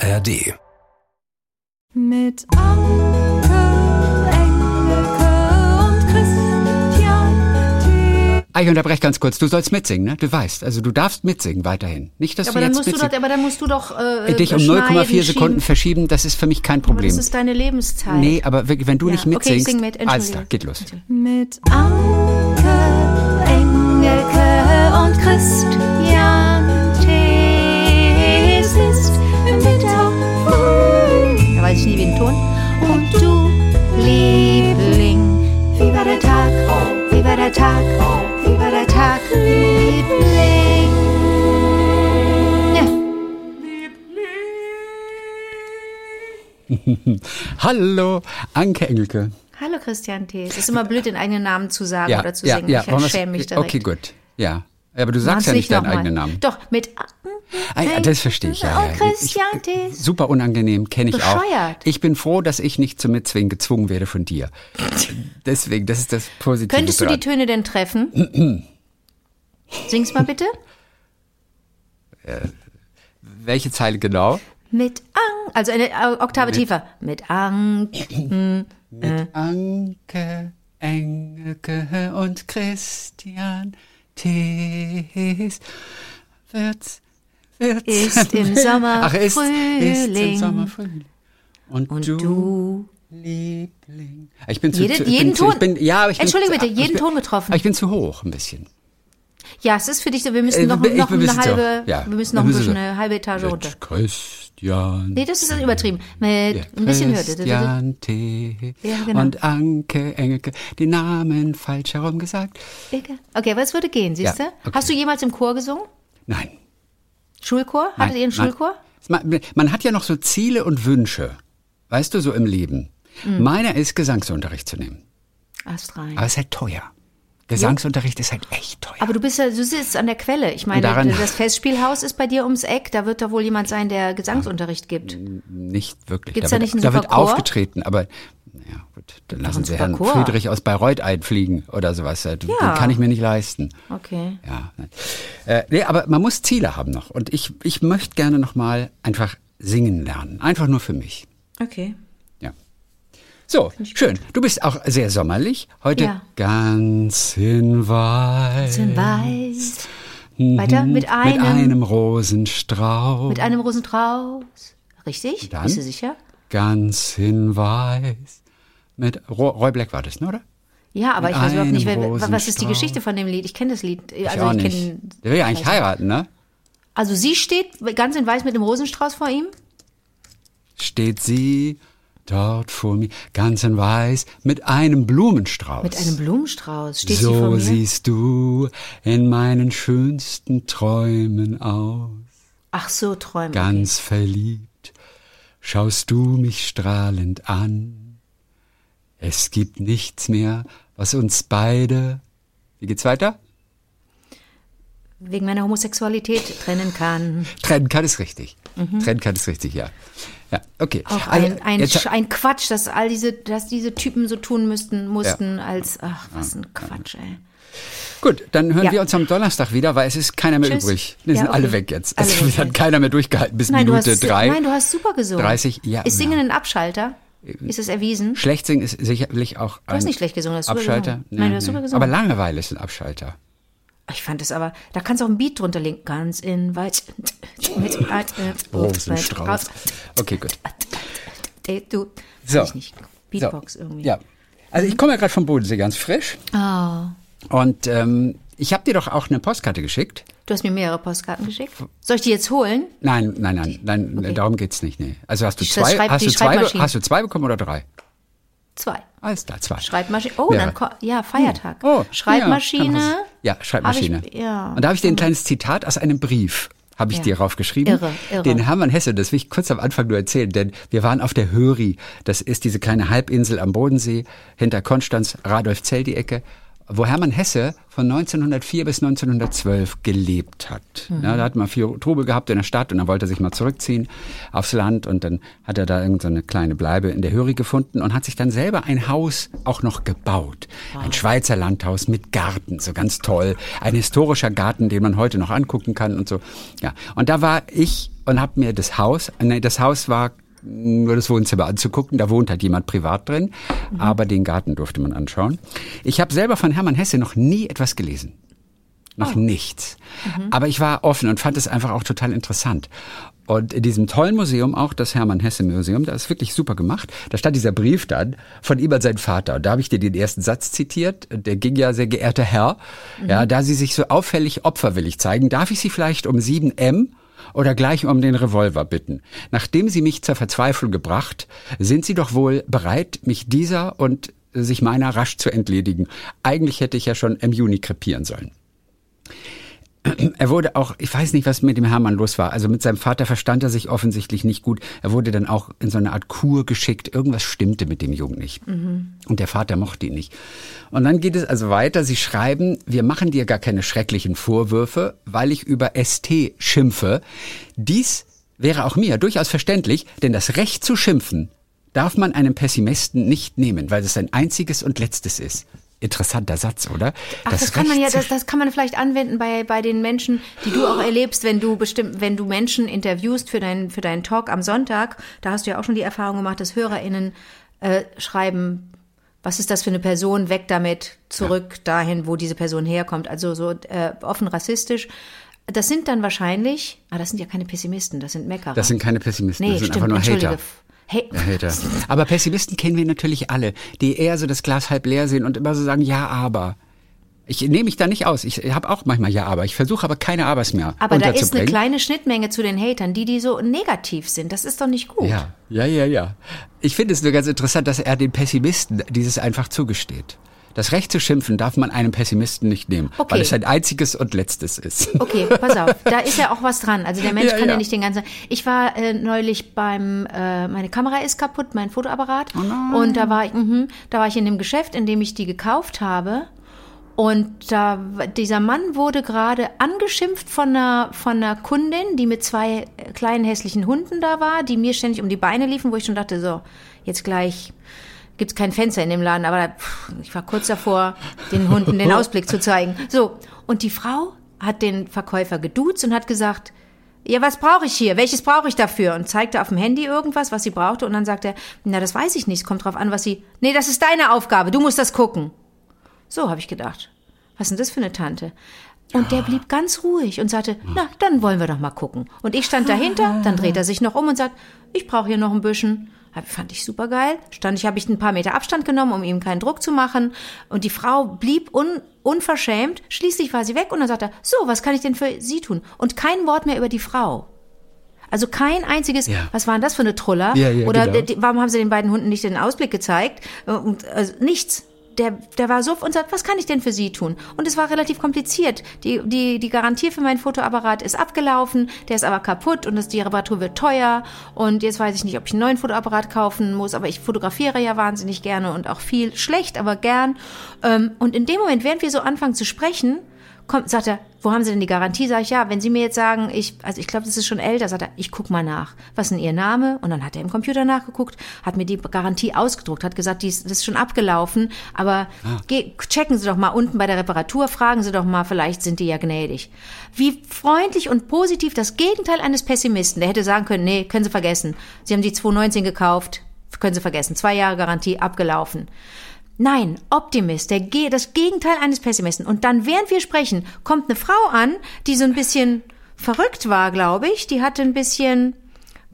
ARD. Mit Anke, Engelke und Christian. Ah, ich unterbreche ganz kurz. Du sollst mitsingen, ne? Du weißt. Also du darfst mitsingen weiterhin. Nicht, dass Aber du jetzt musst du doch, mitsingst. aber dann musst du doch äh, Dich um schneiden, 0,4 Sekunden schieben. verschieben, das ist für mich kein Aber Problem. das ist deine Lebenszeit. Nee, aber wirklich, wenn du Ja, nicht okay, ich mitsingst, sing mit, alles klar, geht los. Mit Anke, Engelke und Christian weiß ich nie den Ton. Und du, Liebling, wie war der Tag? Wie war der Tag? Wie war der Tag, Liebling? Ja. Hallo, Anke Engelke. Hallo Christian T. Es ist immer blöd, den eigenen Namen zu sagen Ja, oder zu ja, singen. ja. ich schäme mich direkt. Okay, gut. Ja. Aber du sagst ja nicht deinen mal. eigenen Namen. Doch, mit Ah, ja, das verstehe ich, ja. Oh, ja. Ich, super unangenehm, kenne ich auch. Bescheuert. Ich bin froh, dass ich nicht zum Mitzwingen gezwungen werde von dir. Deswegen, das ist das Positive Könntest du die. Töne denn treffen? Sing's mal bitte. Welche Zeile genau? Mit Ang, also eine äh, Oktave tiefer. Mit Ang. Mit Anke, Engelke und Christian Thees wird's, wird's Ist im Sommer Ach, ist, ist im Frühling. Sommer Frühling. Und, Und du, du. Liebling. Ich bin zu, Jede- zu, ich jeden bin zu, Ton- ich bin, ja, ich bin, Entschuldige bitte, ich jeden bin, Ton getroffen. Aber ich bin zu hoch ein bisschen. Ja, es ist für dich so, wir müssen noch, bin eine zu halbe, hoch. Ja, wir müssen noch ein wir müssen bisschen so. eine halbe Etage runter. Mit Christian. Nee, das ist übertrieben. Mit Ja, ein bisschen höher. Christian T. Ja, genau. und Anke Engelke, die Namen falsch herum gesagt. Okay, aber es würde gehen, siehst du? Ja, okay. Hast du jemals im Chor gesungen? Nein. Schulchor? Hattet ihr einen. Schulchor? Man, man hat ja noch so Ziele und Wünsche, weißt du, so im Leben. Mhm. Meiner ist, Gesangsunterricht zu nehmen. Ast rein. Aber es ist halt teuer. Gesangsunterricht ist halt echt teuer. Aber du bist ja, du sitzt an der Quelle. Ich meine, das Festspielhaus ist bei dir ums Eck. Da wird doch wohl jemand sein, der Gesangsunterricht gibt. nicht wirklich. Gibt's da da wird, nicht einen da wird aufgetreten, aber ja gut, dann lassen sie Herrn Chor. Friedrich aus Bayreuth einfliegen oder sowas. Den Ja. kann ich mir nicht leisten. Okay. Ja. Äh, nee, aber man muss Ziele haben noch. Und ich, ich möchte gerne noch mal einfach singen lernen. Einfach nur für mich. Okay. So, schön. Du bist auch sehr sommerlich. Heute Ja. ganz in weiß. In weiß. Weiter mit Mhm. Mit einem, einem Rosenstrauß. mit einem Rosenstrauß. Richtig? Dann? Bist du sicher? Ganz in weiß. Mit Ro Roy Black war das, ne, oder? Ja, aber Mit ich weiß überhaupt nicht, einem wer, was ist die. Geschichte von dem Lied? Ich kenne das Lied. Ich Also auch ich nicht. kenn- Der will ja eigentlich heiraten, ne? Also sie steht ganz in weiß mit dem Rosenstrauß vor ihm? Steht sie dort vor mir, ganz in weiß, mit einem Blumenstrauß. Mit einem Blumenstrauß. Steht so sie vor mir? siehst du in meinen schönsten Träumen aus. Ach so, Träume. Ganz verliebt schaust du mich strahlend an. Es gibt nichts mehr, was uns beide. Wie geht's weiter? Wegen meiner Homosexualität trennen kann. Trennen kann es richtig. Trennen kann es richtig, ja. Ja, okay. Auch Also, ein, ein, jetzt- ein Quatsch, dass all diese, dass diese Typen so tun müssten, mussten, als, ach, was ein Quatsch, ey. Gut, dann hören Ja. wir uns am Donnerstag wieder, weil es ist keiner mehr Tschüss. übrig. Wir Ja, sind alle okay. weg jetzt. Alle Also, es hat ja. keiner mehr durchgehalten bis Nein, Minute hast, drei. nein, du hast super gesungen. 30, ja, Ist Singen ja. ein Abschalter? Ist es erwiesen? Schlecht singen ist sicherlich auch ein Du hast nicht schlecht gesungen, du hast Abschalter. gesungen. Nein, du hast super gesungen. Aber Langeweile ist ein Abschalter. Ich fand es aber, da kannst du auch ein Beat drunter legen. Ganz in weit. Mit, äh, Rosenstrauß. Okay, gut. Du, So. ich nicht. Beatbox so. irgendwie. Ja. Also ich komme ja gerade vom Bodensee ganz frisch. Oh. Und ähm, ich habe dir doch auch eine Postkarte geschickt. Du hast mir mehrere Postkarten geschickt. Soll ich die jetzt holen? Nein, nein, nein, nein, Okay. darum geht's nicht. Nee. Also hast du Die- zwei, Schreib- hast du zwei, hast du zwei bekommen oder drei? Zwei. Alles klar, zwei. Schreibmaschine. Oh, Ja. dann, ja, Feiertag. Oh, Schreibmaschine. Ja, ja Schreibmaschine. Hab ich- ja. Und da habe ich dir ein kleines Zitat aus einem Brief habe ich Ja. dir raufgeschrieben. Irre, irre. Den Hermann Hesse, das will ich kurz am Anfang nur erzählen, denn wir waren auf der Höri. Das ist diese kleine Halbinsel am Bodensee hinter Konstanz, Radolf-Zell die Ecke, wo Hermann Hesse von 1904 bis 1912 gelebt hat. Mhm. Ja, da hat man viel Trubel gehabt in der Stadt und dann wollte er sich mal zurückziehen aufs Land und dann hat er da irgendeine so eine kleine Bleibe in der Höri gefunden und hat sich dann selber ein Haus auch noch gebaut. Ein Schweizer Landhaus mit Garten, so ganz toll. Ein historischer Garten, den man heute noch angucken kann und so. Ja, und da war ich und habe mir das Haus, nee, das Haus war nur das Wohnzimmer anzugucken. Da wohnt halt jemand privat drin, mhm. aber den Garten durfte man anschauen. Ich habe selber von Hermann Hesse noch nie etwas gelesen. Noch oh. nichts. Mhm. Aber ich war offen und fand es einfach auch total interessant. Und in diesem tollen Museum, auch das Hermann Hesse Museum, da ist wirklich super gemacht. Da stand dieser Brief dann von ihm an seinen Vater. Und da habe ich dir den ersten Satz zitiert. Der ging ja, sehr geehrter Herr, mhm. ja, da Sie sich so auffällig opferwillig zeigen, darf ich Sie vielleicht um 7 M oder gleich um den Revolver bitten. Nachdem Sie mich zur Verzweiflung gebracht, sind Sie doch wohl bereit, mich dieser und sich meiner rasch zu entledigen. Eigentlich hätte ich ja schon im Juni krepieren sollen er wurde auch, ich weiß nicht, was mit dem Hermann los war. Also mit seinem Vater verstand er sich offensichtlich nicht gut. Er wurde dann auch in so eine Art Kur geschickt. Irgendwas stimmte mit dem Jungen nicht. Mhm. Und der Vater mochte ihn nicht. Und dann geht es also weiter. Sie schreiben, wir machen dir gar keine schrecklichen Vorwürfe, weil ich über ST schimpfe. Dies wäre auch mir durchaus verständlich, denn das Recht zu schimpfen darf man einem Pessimisten nicht nehmen, weil es sein einziges und letztes ist interessanter Satz, oder? Ach, das, das kann man ja, das, das kann man vielleicht anwenden bei, bei den Menschen, die du auch erlebst, wenn du bestimmt, wenn du Menschen interviewst für deinen, für deinen Talk am Sonntag. Da hast du ja auch schon die Erfahrung gemacht, dass HörerInnen äh, schreiben, was ist das für eine Person, weg damit, zurück ja. dahin, wo diese Person herkommt. Also so äh, offen rassistisch. Das sind dann wahrscheinlich, ah, das sind ja keine Pessimisten, das sind Meckerer. Das sind keine Pessimisten, nee, das sind stimmt, einfach nur Hater. Hater. Aber Pessimisten kennen wir natürlich alle, die eher so das Glas halb leer sehen und immer so sagen, ja, aber. Ich nehme mich da nicht aus. Ich habe auch manchmal ja, aber ich versuche aber keine Abers mehr. Aber da ist eine kleine Schnittmenge zu den Hatern, die die so negativ sind. Das ist doch nicht gut. Ja, ja, ja, ja. Ich finde es nur ganz interessant, dass er den Pessimisten dieses einfach zugesteht. Das Recht zu schimpfen darf man einem Pessimisten nicht nehmen, okay. weil es ein einziges und letztes ist. Okay, pass auf, da ist ja auch was dran. Also der Mensch ja, kann ja. ja nicht den ganzen. Ich war äh, neulich beim, äh, meine Kamera ist kaputt, mein Fotoapparat, oh und da war ich, mh, da war ich in dem Geschäft, in dem ich die gekauft habe. Und da, dieser Mann wurde gerade angeschimpft von einer, von einer Kundin, die mit zwei kleinen hässlichen Hunden da war, die mir ständig um die Beine liefen, wo ich schon dachte, so, jetzt gleich gibt es kein Fenster in dem Laden, aber ich war kurz davor, den Hunden den Ausblick zu zeigen. So, und die Frau hat den Verkäufer geduzt und hat gesagt, ja, was brauche ich hier? Welches brauche ich dafür? Und zeigte auf dem Handy irgendwas, was sie brauchte. Und dann sagte er, na, das weiß ich nicht. Es kommt drauf an, was sie. Nee, das ist deine Aufgabe. Du musst das gucken. So habe ich gedacht. Was ist denn das für eine Tante? Und der blieb ganz ruhig und sagte, na, dann wollen wir doch mal gucken. Und ich stand dahinter, dann dreht er sich noch um und sagt, ich brauche hier noch ein bisschen. Fand ich super geil. Stand ich, habe ich ein paar Meter Abstand genommen, um ihm keinen Druck zu machen. Und die Frau blieb un, unverschämt. Schließlich war sie weg und dann sagte er, so, was kann ich denn für Sie tun? Und kein Wort mehr über die Frau. Also kein einziges, ja. was war denn das für eine Truller? Ja, ja, Oder genau. warum haben sie den beiden Hunden nicht den Ausblick gezeigt? Und, also, nichts der, der war so und sagt, was kann ich denn für Sie tun? Und es war relativ kompliziert. Die, die, die Garantie für meinen Fotoapparat ist abgelaufen, der ist aber kaputt und das, die Reparatur wird teuer. Und jetzt weiß ich nicht, ob ich einen neuen Fotoapparat kaufen muss, aber ich fotografiere ja wahnsinnig gerne und auch viel schlecht, aber gern. Ähm, und in dem Moment, während wir so anfangen zu sprechen, kommt, sagt er, wo haben Sie denn die Garantie? Sag ich, ja, wenn Sie mir jetzt sagen, ich, also ich glaube, das ist schon älter, sagt er, ich guck mal nach. Was ist denn Ihr Name? Und dann hat er im Computer nachgeguckt, hat mir die Garantie ausgedruckt, hat gesagt, die ist, das ist schon abgelaufen, aber ah. geh, checken Sie doch mal unten bei der Reparatur, fragen Sie doch mal, vielleicht sind die ja gnädig. Wie freundlich und positiv das Gegenteil eines Pessimisten. Der hätte sagen können, nee, können Sie vergessen. Sie haben die 219 gekauft, können Sie vergessen. Zwei Jahre Garantie abgelaufen. Nein, Optimist, der, das Gegenteil eines Pessimisten. Und dann, während wir sprechen, kommt eine Frau an, die so ein bisschen verrückt war, glaube ich. Die hatte ein bisschen,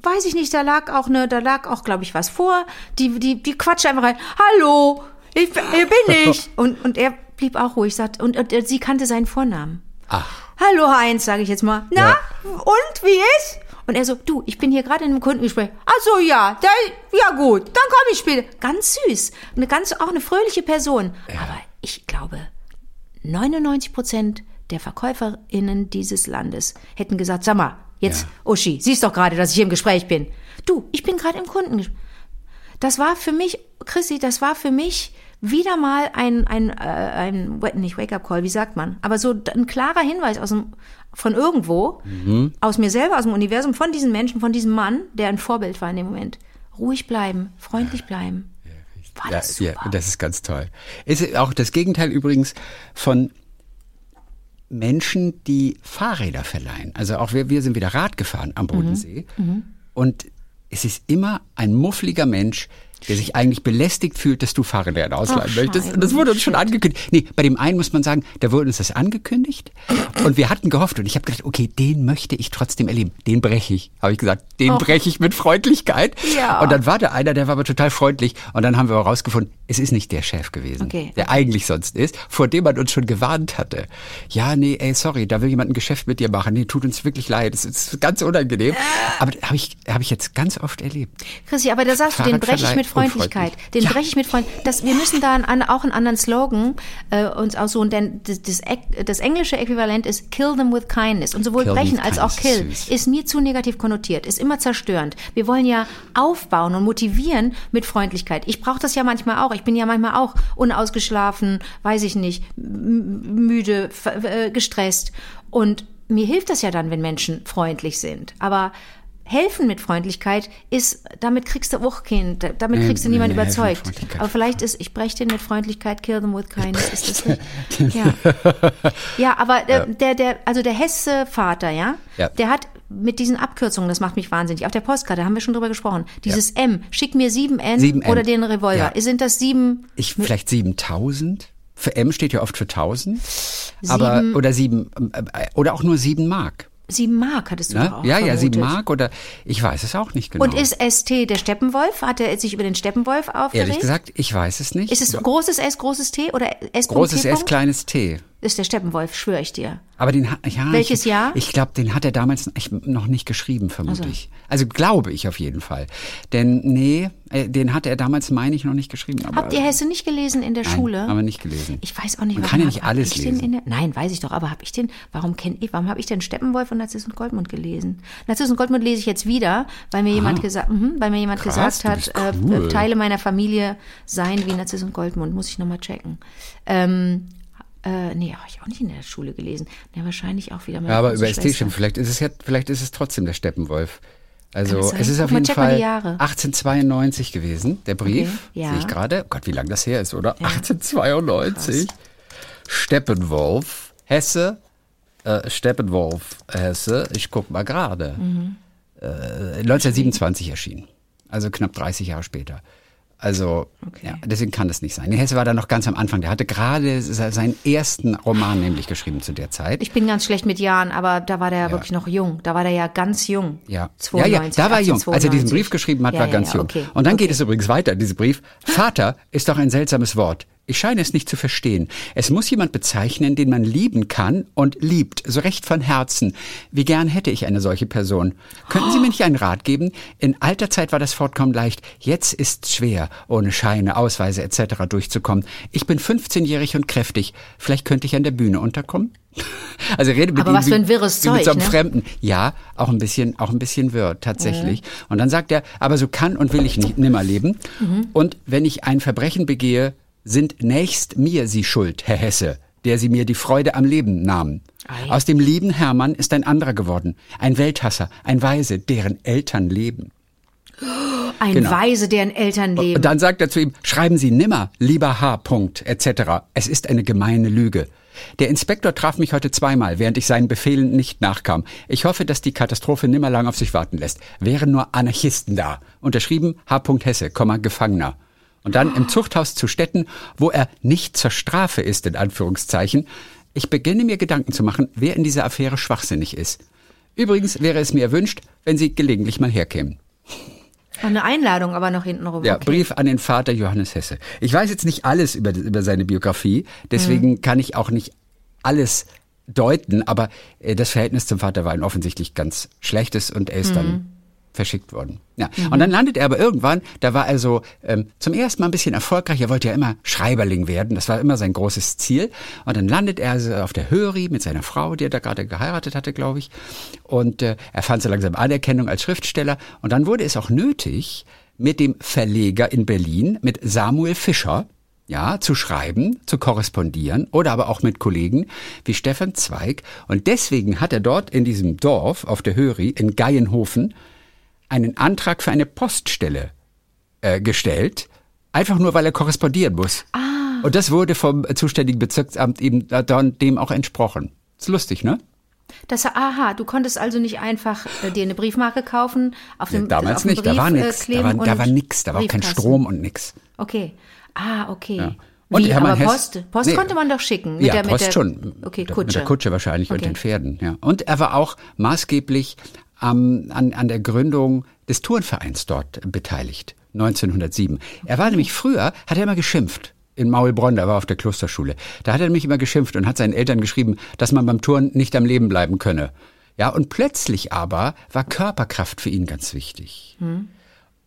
weiß ich nicht, da lag auch eine, da lag auch, glaube ich, was vor. Die, die, die quatscht einfach rein. Hallo, ich, hier bin ich. Und, und er blieb auch ruhig, sagt, und, und, und sie kannte seinen Vornamen. Ach. Hallo Heinz, sage ich jetzt mal. Na, ja. und wie ist? Und er so, du, ich bin hier gerade in einem Kundengespräch. Ach so, ja, da, ja gut, dann komme ich später. Ganz süß. Eine ganz, auch eine fröhliche Person. Ja. Aber ich glaube, 99 Prozent der VerkäuferInnen dieses Landes hätten gesagt, sag mal, jetzt, ja. Uschi, siehst doch gerade, dass ich hier im Gespräch bin. Du, ich bin gerade im Kundengespräch. Das war für mich, Chrissy, das war für mich wieder mal ein, ein, äh, ein nicht Wake-up-Call, wie sagt man, aber so ein klarer Hinweis aus dem, von irgendwo, mhm. aus mir selber, aus dem Universum, von diesen Menschen, von diesem Mann, der ein Vorbild war in dem Moment. Ruhig bleiben, freundlich bleiben. War das ja, super. ja, das ist ganz toll. Ist auch das Gegenteil übrigens von Menschen, die Fahrräder verleihen. Also auch wir, wir sind wieder Rad gefahren am Bodensee. Mhm. Und es ist immer ein muffliger Mensch, der sich eigentlich belästigt fühlt, dass du Fahrräder ausleihen Ach, möchtest. Und das wurde uns schon angekündigt. Nee, bei dem einen muss man sagen, da wurde uns das angekündigt. Und wir hatten gehofft und ich habe gedacht, okay, den möchte ich trotzdem erleben. Den breche ich, habe ich gesagt. Den breche ich mit Freundlichkeit. Ja. Und dann war da einer, der war aber total freundlich. Und dann haben wir herausgefunden, es ist nicht der Chef gewesen, okay. der eigentlich sonst ist, vor dem man uns schon gewarnt hatte. Ja, nee, ey, sorry, da will jemand ein Geschäft mit dir machen. Nee, tut uns wirklich leid. Das ist ganz unangenehm. Äh. Aber habe ich, hab ich jetzt ganz oft erlebt. Chrissy, aber da sagst du, den breche ich mit Freundlichkeit. Den ja. breche ich mit Freundlichkeit. Das, wir müssen da an, auch einen anderen Slogan äh, uns aussuchen, denn das, das, das, englische Äquivalent ist kill them with kindness. Und sowohl kill brechen als auch kill ist, ist mir zu negativ konnotiert, ist immer zerstörend. Wir wollen ja aufbauen und motivieren mit Freundlichkeit. Ich brauche das ja manchmal auch. Ich bin ja manchmal auch unausgeschlafen, weiß ich nicht, müde, äh, gestresst. Und mir hilft das ja dann, wenn Menschen freundlich sind. Aber helfen mit Freundlichkeit ist, damit kriegst du auch kein, damit kriegst du niemanden überzeugt. Aber vielleicht ist, ich breche den mit Freundlichkeit, kill them with kindness, ist das nicht? Ja, ja aber der, der, der, also der Hesse-Vater, ja, ja, der hat mit diesen Abkürzungen, das macht mich wahnsinnig. Auf der Postkarte haben wir schon drüber gesprochen. Dieses ja. M, schick mir 7N 7 oder den Revolver. Ja. Sind das sieben? Ich, vielleicht 7000? Für M steht ja oft für 1000. Aber, oder sieben, äh, oder auch nur sieben Mark. Sieben Mark hattest du ne? auch Ja, vermutet. ja, sieben Mark oder ich weiß es auch nicht genau. Und ist ST der Steppenwolf? Hat er sich über den Steppenwolf aufgeregt? Ehrlich gesagt, ich weiß es nicht. Ist es großes S, großes T oder S? Großes S, kleines T ist der Steppenwolf, schwöre ich dir. Aber den ja. Welches ich, Jahr? Ich glaube, den hat er damals noch nicht geschrieben, vermutlich. Also. also glaube ich auf jeden Fall. Denn, nee, äh, den hat er damals, meine ich, noch nicht geschrieben. Aber Habt ihr Hesse nicht gelesen in der nein, Schule? Haben wir nicht gelesen. Ich weiß auch nicht, Man warum. kann ja nicht alles lesen. Der, nein, weiß ich doch, aber habe ich den, warum kenne ich, warum habe ich denn Steppenwolf und Narziss und Goldmund gelesen? Narziss und Goldmund lese ich jetzt wieder, weil mir ah, jemand gesagt, mh, weil mir jemand Krass, gesagt hat, äh, cool. äh, Teile meiner Familie seien wie Narziss und Goldmund, muss ich nochmal checken. Ähm, äh, nee, habe ich auch nicht in der Schule gelesen. Ja, wahrscheinlich auch wieder mal. Ja, aber über Ästhetischen, vielleicht ist es ja, vielleicht ist es trotzdem der Steppenwolf. Also es ist auf jeden Fall 1892 gewesen, der Brief, okay, ja. sehe ich gerade. Oh Gott, wie lange das her ist, oder? Ja. 1892. Krass. Steppenwolf, Hesse, äh, Steppenwolf, Hesse, ich guck mal gerade. Mhm. Äh, 1927 erschienen, also knapp 30 Jahre später. Also, okay. ja, deswegen kann das nicht sein. Hesse war da noch ganz am Anfang. Der hatte gerade seinen ersten Roman nämlich geschrieben zu der Zeit. Ich bin ganz schlecht mit Jahren, aber da war der ja. wirklich noch jung. Da war der ja ganz jung. Ja, 92, ja, ja da war jung. Als er diesen Brief geschrieben hat, ja, war ja, ganz jung. Okay. Und dann okay. geht es übrigens weiter, dieser Brief. Vater ist doch ein seltsames Wort. Ich scheine es nicht zu verstehen. Es muss jemand bezeichnen, den man lieben kann und liebt, so recht von Herzen. Wie gern hätte ich eine solche Person. Könnten Sie mir nicht einen Rat geben? In alter Zeit war das fortkommen leicht. Jetzt ist's schwer, ohne Scheine, Ausweise etc. durchzukommen. Ich bin 15-jährig und kräftig. Vielleicht könnte ich an der Bühne unterkommen? Also rede mit Aber ihm was für ein wirres wie, Zeug, mit so einem ne? Fremden. Ja, auch ein bisschen, auch ein bisschen wirr, tatsächlich. Mhm. Und dann sagt er, aber so kann und will ich nicht, nimmer leben. Mhm. Und wenn ich ein Verbrechen begehe, sind nächst mir Sie schuld, Herr Hesse, der Sie mir die Freude am Leben nahmen. Ei. Aus dem lieben Hermann ist ein anderer geworden, ein Welthasser, ein Weise, deren Eltern leben. Ein genau. Weise, deren Eltern leben. Und dann sagt er zu ihm, schreiben Sie nimmer, lieber H. etc. Es ist eine gemeine Lüge. Der Inspektor traf mich heute zweimal, während ich seinen Befehlen nicht nachkam. Ich hoffe, dass die Katastrophe nimmer lang auf sich warten lässt. Wären nur Anarchisten da. Unterschrieben H. Hesse, Gefangener und dann im Zuchthaus zu Städten, wo er nicht zur Strafe ist, in Anführungszeichen. Ich beginne mir Gedanken zu machen, wer in dieser Affäre schwachsinnig ist. Übrigens wäre es mir erwünscht, wenn Sie gelegentlich mal herkämen. Eine Einladung aber noch hinten rum. Ja, okay. Brief an den Vater Johannes Hesse. Ich weiß jetzt nicht alles über, über seine Biografie, deswegen mhm. kann ich auch nicht alles deuten, aber äh, das Verhältnis zum Vater war ein offensichtlich ganz schlechtes und er ist mhm. dann verschickt worden. Ja. Mhm. Und dann landet er aber irgendwann, da war er so ähm, zum ersten Mal ein bisschen erfolgreich. Er wollte ja immer Schreiberling werden. Das war immer sein großes Ziel. Und dann landet er also auf der Höri mit seiner Frau, die er da gerade geheiratet hatte, glaube ich. Und äh, er fand so langsam Anerkennung als Schriftsteller. Und dann wurde es auch nötig, mit dem Verleger in Berlin, mit Samuel Fischer, ja, zu schreiben, zu korrespondieren oder aber auch mit Kollegen wie Stefan Zweig. Und deswegen hat er dort in diesem Dorf auf der Höri in Geienhofen einen Antrag für eine Poststelle äh, gestellt, einfach nur, weil er korrespondieren muss. Ah. Und das wurde vom zuständigen Bezirksamt eben dann dem auch entsprochen. Ist lustig, ne? Das, aha, du konntest also nicht einfach äh, dir eine Briefmarke kaufen, auf dem ja, Damals auf nicht, da Brief, war äh, nichts. Da kleben war, da und war nix, da war auch kein. Strom und nix. Okay. Ah, okay. Ja. Und Wie, Hermann aber Hess- Post, Post Nee. konnte man doch schicken. ja, der, Post der, schon. Okay, Mit der- Kutsche. Mit der Kutsche wahrscheinlich und Okay. den Pferden, ja. Und er war auch maßgeblich am- an, an der Gründung des Turnvereins dort beteiligt, 1907. Er war nämlich früher, hat er immer geschimpft. In Maulbronn, da war er auf der Klosterschule. Da hat er nämlich immer geschimpft und hat seinen Eltern geschrieben, dass man beim Turnen nicht am Leben bleiben könne. Ja, und plötzlich aber war Körperkraft für ihn ganz wichtig.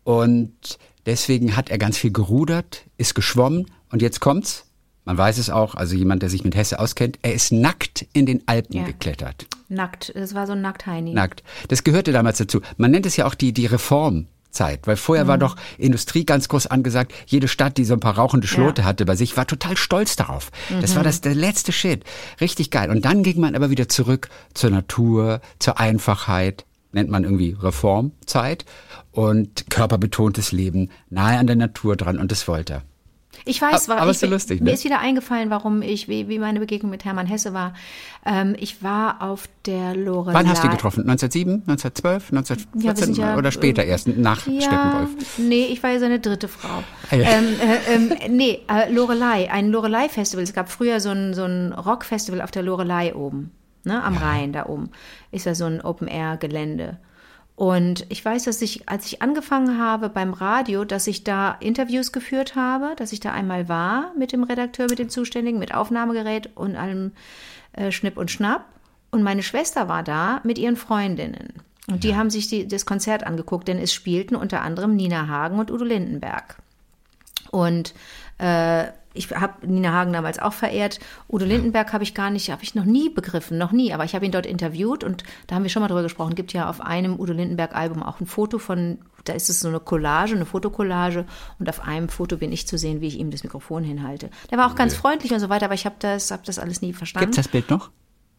Und deswegen hat er ganz viel gerudert, ist geschwommen und jetzt kommt's. Man weiß es auch, also jemand, der sich mit Hesse auskennt, er ist nackt in den Alpen Ja. geklettert. Nackt. Das war so ein Nackt-Heini. Nackt. Das gehörte damals dazu. Man nennt es ja auch die, die Reformzeit, weil vorher war doch Industrie ganz groß angesagt. Jede Stadt, die so ein paar rauchende Schlote Ja. hatte bei sich, war total stolz darauf. Das war das der letzte Shit. Richtig geil. Und dann ging man aber wieder zurück zur Natur, zur Einfachheit, nennt man irgendwie Reformzeit und körperbetontes Leben, nahe an der Natur dran und das wollte er. Ich weiß, war, aber ich, ist so lustig, mir ne? ist wieder eingefallen, warum ich, wie, wie meine Begegnung mit Hermann Hesse war. Ähm, ich war auf der Lorelei. Wann hast du ihn getroffen? 1907, 1912, Ja, wir 1914 sind ja, oder später äh, erst, nach Ja, Steppenwolf? nee, ich war ja seine dritte Frau. Ah, ja. ähm, äh, ähm, nee, äh, Lorelei, ein Lorelei-Festival. Es gab früher so ein, so ein Rock-Festival auf der Lorelei oben, ne, am Rhein da oben. Ist ja so ein Open-Air-Gelände. Und ich weiß, dass ich, als ich angefangen habe beim Radio, dass ich da Interviews geführt habe, dass ich da einmal war mit dem Redakteur, mit dem Zuständigen, mit Aufnahmegerät und allem äh, Schnipp und Schnapp. Und meine Schwester war da mit ihren Freundinnen. Und die haben sich die, das Konzert angeguckt, denn es spielten unter anderem Nina Hagen und Udo Lindenberg. Und äh, ich habe Nina Hagen damals auch verehrt. Udo Lindenberg habe ich gar nicht, habe ich noch nie begriffen, noch nie. Aber ich habe ihn dort interviewt und da haben wir schon mal drüber gesprochen. Gibt ja auf einem Udo Lindenberg-Album auch ein Foto von, da ist es so eine Collage, eine Fotokollage und auf einem Foto bin ich zu sehen, wie ich ihm das Mikrofon hinhalte. Der war auch ganz freundlich und so weiter, aber ich habe das, hab das alles nie verstanden. Gibt's das Bild noch?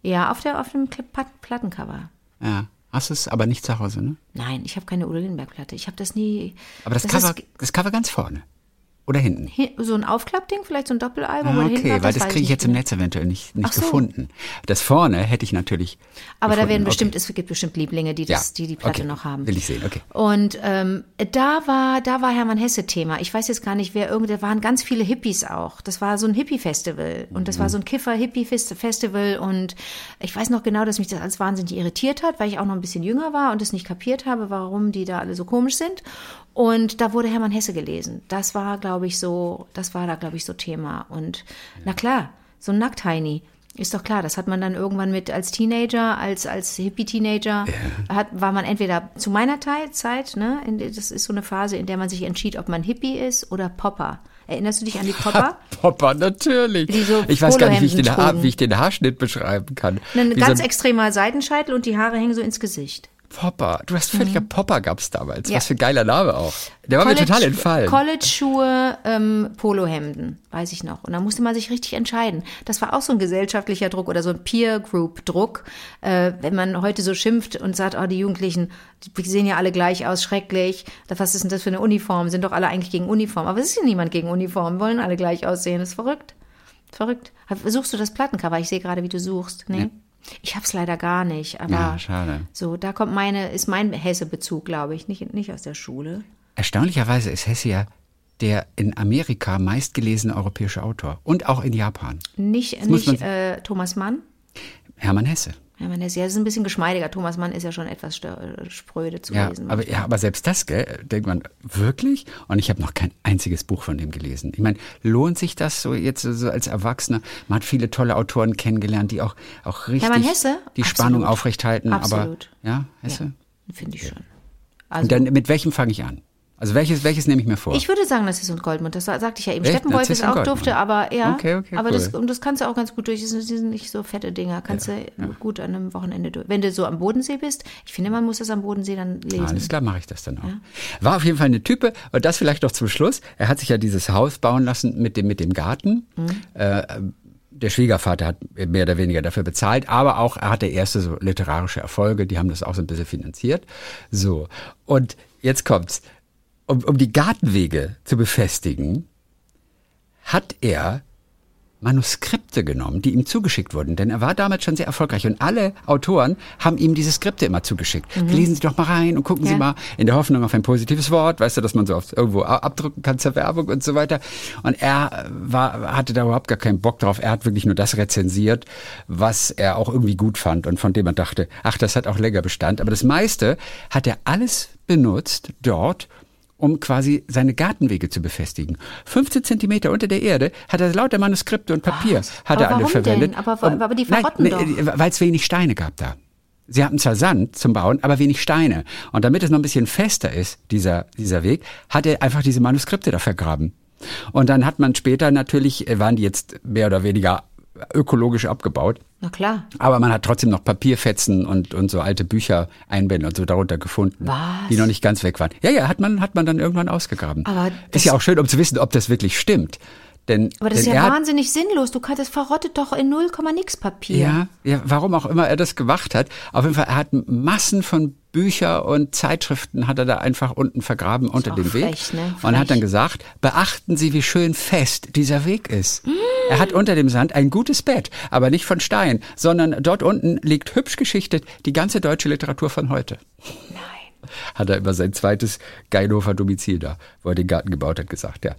Ja, auf, der, auf dem Plattencover. Ja. Hast es aber nicht zu Hause, ne? Nein, ich habe keine Udo Lindenberg-Platte. Ich habe das nie. Aber das, das Cover, ist das Cover ganz vorne. Oder hinten. hi- so ein Aufklappding, vielleicht so ein Doppelalbum Ah, hinten okay, drauf, weil das weiß kriege ich jetzt im. Netz eventuell nicht, nicht so. gefunden. Das vorne hätte ich natürlich. Aber da gefunden. werden Okay. bestimmt, es gibt bestimmt Lieblinge, die das, Ja, die die Platte okay. noch haben. Will ich sehen, okay. Und ähm, da war, da war Hermann Hesse Thema. Ich weiß jetzt gar nicht, wer irgend, da waren ganz viele Hippies auch. Das war so ein Hippie-Festival und das war Mhm. so ein Kiffer-Hippie-Festival und ich weiß noch genau, dass mich das alles wahnsinnig irritiert hat, weil ich auch noch ein bisschen jünger war und es nicht kapiert habe, warum die da alle so komisch sind. Und da wurde Hermann Hesse gelesen. Das war, glaube ich, so, das war da, glaube ich, so Thema. Und na klar, so ein Nacktheini. Ist doch klar, das hat man dann irgendwann mit als Teenager, als, als Hippie-Teenager, hat, war man entweder zu meiner Teil- Zeit, ne, in, das ist so eine Phase, in der man sich entschied, ob man Hippie ist oder Popper. Erinnerst du dich an die Popper? Popper, natürlich. So ich weiß gar nicht, wie ich, den Haar, wie ich den Haarschnitt beschreiben kann. Ein ganz so ein extremer Seitenscheitel und die Haare hängen so ins Gesicht. Popper. Du hast völliger Popper gab's damals. Mhm. Ja. Was für ein geiler Name auch. Der war mir total entfallen. College-Schuhe, ähm, Polohemden, weiß ich noch. Und da musste man sich richtig entscheiden. Das war auch so ein gesellschaftlicher Druck oder so ein Peer-Group-Druck. Äh, wenn man heute so schimpft und sagt, oh, die Jugendlichen, die sehen ja alle gleich aus, schrecklich. Was ist denn das für eine Uniform? Sind doch alle eigentlich gegen Uniform. Aber es ist ja niemand gegen Uniform. Wollen alle gleich aussehen. Das ist verrückt. Verrückt. Suchst du das Plattencover? Ich sehe gerade, wie du suchst. Nee. Nee. Ich hab's leider gar nicht, aber Ja, schade. so, da kommt meine, ist mein Hesse-Bezug, glaube ich, nicht, nicht aus der Schule. Erstaunlicherweise ist Hesse ja der in Amerika meistgelesene europäische Autor. Und auch in Japan. Nicht, nicht man- äh, Thomas Mann. Hermann Hesse. Ja, man ist, ja, das ist ein bisschen geschmeidiger. Thomas Mann ist ja schon etwas stö- spröde zu Ja, lesen. aber, ja, aber selbst das, gell, denkt man, wirklich? Und ich habe noch kein einziges Buch von dem gelesen. Ich meine, lohnt sich das so jetzt so als Erwachsener? Man hat viele tolle Autoren kennengelernt, die auch, auch richtig Hesse? die Absolut. Spannung aufrechthalten. Absolut. Aber, ja, Hesse? Finde ich schon. Also, Und dann, mit welchem fange ich an? Also welches, welches nehme ich mir vor? ich würde sagen, das ist ein Goldmund. Das sagte ich ja eben. Echt? Steppenwolf Narziss ist und auch Goldmund. dufte, aber ja. Okay, okay, aber cool. das, und das kannst du auch ganz gut durch. Das sind- nicht so fette Dinger. Kannst du gut an einem Wochenende durch. Wenn du so am Bodensee bist, ich finde, man muss das am Bodensee dann lesen. Alles klar, mache ich das dann auch. War auf jeden Fall eine Type. Und das vielleicht noch zum Schluss. Er hat sich ja dieses Haus bauen lassen mit dem, mit dem Garten. Äh, der Schwiegervater hat mehr oder weniger dafür bezahlt, aber auch er hatte erste so literarische Erfolge, die haben das auch so ein bisschen finanziert. So. Und jetzt kommt's. Um, um die Gartenwege zu befestigen, hat er Manuskripte genommen, die ihm zugeschickt wurden, denn er war damals schon sehr erfolgreich und alle Autoren haben ihm diese Skripte immer zugeschickt. Mhm. Lesen Sie doch mal rein und gucken ja. Sie mal in der Hoffnung auf ein positives Wort, weißt du, dass man so oft irgendwo abdrucken kann zur Werbung und so weiter. Und er war, hatte da überhaupt gar keinen Bock drauf. Er hat wirklich nur das rezensiert, was er auch irgendwie gut fand und von dem er dachte, ach, das hat auch länger Bestand. Aber das meiste hat er alles benutzt dort, um quasi seine Gartenwege zu befestigen. 15 Zentimeter unter der Erde hat er lauter Manuskripte und Papier Was? hat er alle verwendet. Denn? Aber, um, aber die verrotten nein, doch. Weil es wenig Steine gab da. Sie hatten zwar Sand zum Bauen, aber wenig Steine. Und damit es noch ein bisschen fester ist, dieser, dieser Weg, hat er einfach diese Manuskripte da vergraben. Und dann hat man später natürlich, äh, waren die jetzt mehr oder weniger ökologisch abgebaut. Na klar. Aber man hat trotzdem noch Papierfetzen und, und so alte Bücher, Einbände und so darunter gefunden, Was? die noch nicht ganz weg waren. Ja, ja, hat man, hat man dann irgendwann ausgegraben. Aber ist ja auch schön, um zu wissen, ob das wirklich stimmt. Denn, aber das ist ja wahnsinnig sinnlos. Du kannst, das verrottet doch in 0, nix Papier. Ja, ja, warum auch immer er das gemacht hat. Auf jeden Fall, er hat Massen von Bücher und Zeitschriften hat er da einfach unten vergraben das unter dem frech, Weg. Ne? Und hat dann gesagt, beachten Sie, wie schön fest dieser Weg ist. Mm. Er hat unter dem Sand ein gutes Bett, aber nicht von Stein, sondern dort unten liegt hübsch geschichtet die ganze deutsche Literatur von heute. Nein hat er über sein zweites Geinhofer Domizil da, wo er den Garten gebaut hat, gesagt. Ja,